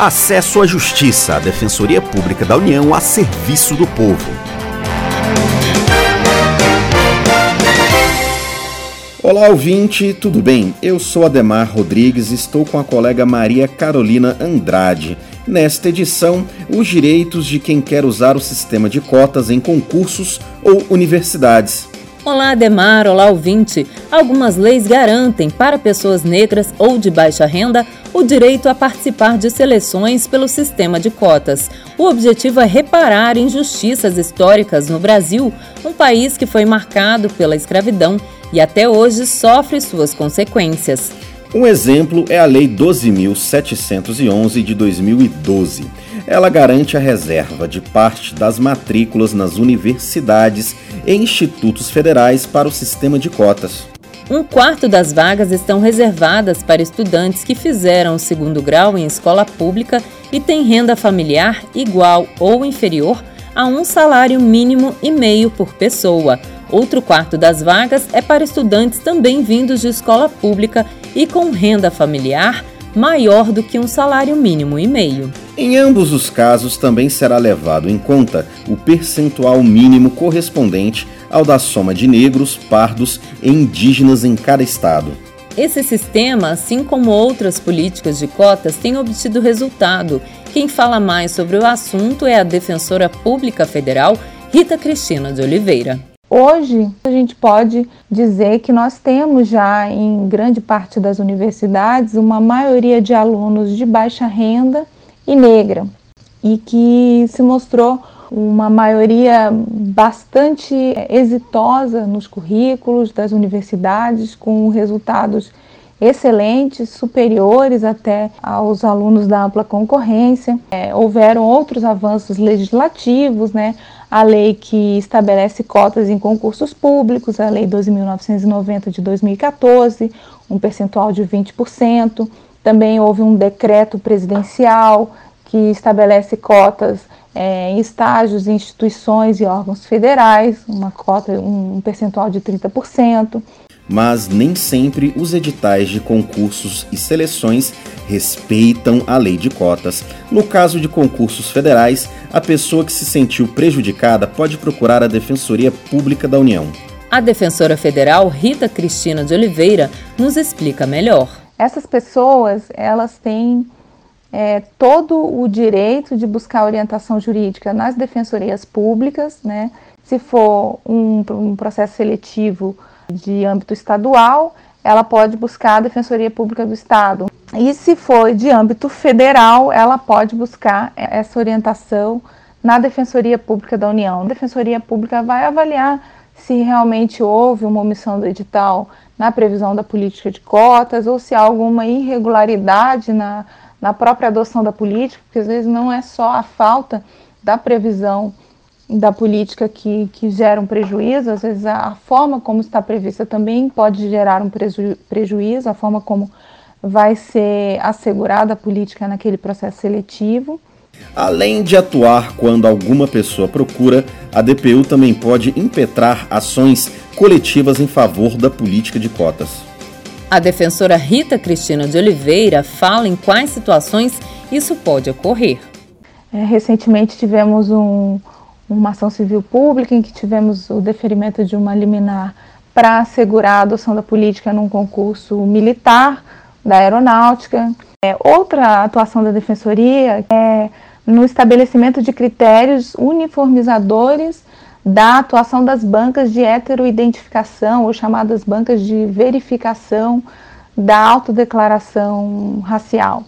Acesso à Justiça, a Defensoria Pública da União a serviço do povo. Olá, ouvinte, tudo bem? Eu sou Ademar Rodrigues e estou com a colega Maria Carolina Andrade. Nesta edição, os direitos de quem quer usar o sistema de cotas em concursos ou universidades. Olá, Ademar. Olá, ouvinte. Algumas leis garantem para pessoas negras ou de baixa renda o direito a participar de seleções pelo sistema de cotas. O objetivo é reparar injustiças históricas no Brasil, um país que foi marcado pela escravidão e até hoje sofre suas consequências. Um exemplo é a Lei 12.711 de 2012. Ela garante a reserva de parte das matrículas nas universidades e institutos federais para o sistema de cotas. Um quarto das vagas estão reservadas para estudantes que fizeram o segundo grau em escola pública e têm renda familiar igual ou inferior a um salário mínimo e meio por pessoa. Outro quarto das vagas é para estudantes também vindos de escola pública e com renda familiar maior do que um salário mínimo e meio. Em ambos os casos, também será levado em conta o percentual mínimo correspondente ao da soma de negros, pardos e indígenas em cada estado. Esse sistema, assim como outras políticas de cotas, tem obtido resultado. Quem fala mais sobre o assunto é a defensora pública federal Rita Cristina de Oliveira. Hoje, a gente pode dizer que nós temos já em grande parte das universidades uma maioria de alunos de baixa renda e negra, e que se mostrou uma maioria bastante exitosa nos currículos das universidades, com resultados excelentes, superiores até aos alunos da ampla concorrência. É, houveram outros avanços legislativos, né? a lei que estabelece cotas em concursos públicos, a Lei 12.990 de 2014, um percentual de 20%. Também houve um decreto presidencial que estabelece cotas é, em estágios, instituições e órgãos federais, uma cota, um percentual de 30% mas nem sempre os editais de concursos e seleções respeitam a lei de cotas. No caso de concursos federais, a pessoa que se sentiu prejudicada pode procurar a Defensoria Pública da União. A defensora federal Rita Cristina de Oliveira nos explica melhor. Essas pessoas, elas têm é, todo o direito de buscar orientação jurídica nas defensorias públicas, né? Se for um, um processo seletivo de âmbito estadual, ela pode buscar a Defensoria Pública do Estado. E se for de âmbito federal, ela pode buscar essa orientação na Defensoria Pública da União. A Defensoria Pública vai avaliar se realmente houve uma omissão do edital na previsão da política de cotas ou se há alguma irregularidade na, na própria adoção da política, porque às vezes não é só a falta da previsão da política que, que gera um prejuízo, às vezes a, forma como está prevista também pode gerar um preju, prejuízo, a forma como vai ser assegurada a política naquele processo seletivo. Além de atuar quando alguma pessoa procura, a DPU também pode impetrar ações coletivas em favor da política de cotas. A defensora Rita Cristina de Oliveira fala em quais situações isso pode ocorrer. É, recentemente tivemos um, uma ação civil pública em que tivemos o deferimento de uma liminar para assegurar a adoção da política num concurso militar da aeronáutica. É, outra atuação da defensoria é no estabelecimento de critérios uniformizadores da atuação das bancas de heteroidentificação, ou chamadas bancas de verificação da autodeclaração racial.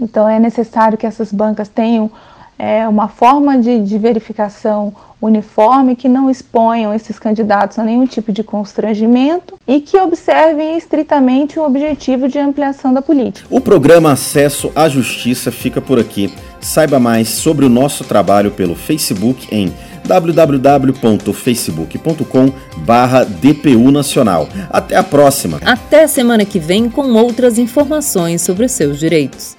Então é necessário que essas bancas tenham é, uma forma de, de verificação uniforme que não exponham esses candidatos a nenhum tipo de constrangimento e que observem estritamente o objetivo de ampliação da política. O programa Acesso à Justiça fica por aqui. Saiba mais sobre o nosso trabalho pelo Facebook em www.facebook.com DPU Nacional. Até a próxima. Até semana que vem com outras informações sobre os seus direitos.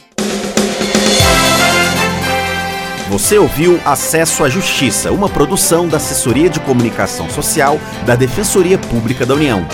Você ouviu Acesso à Justiça, uma produção da Assessoria de Comunicação Social da Defensoria Pública da União.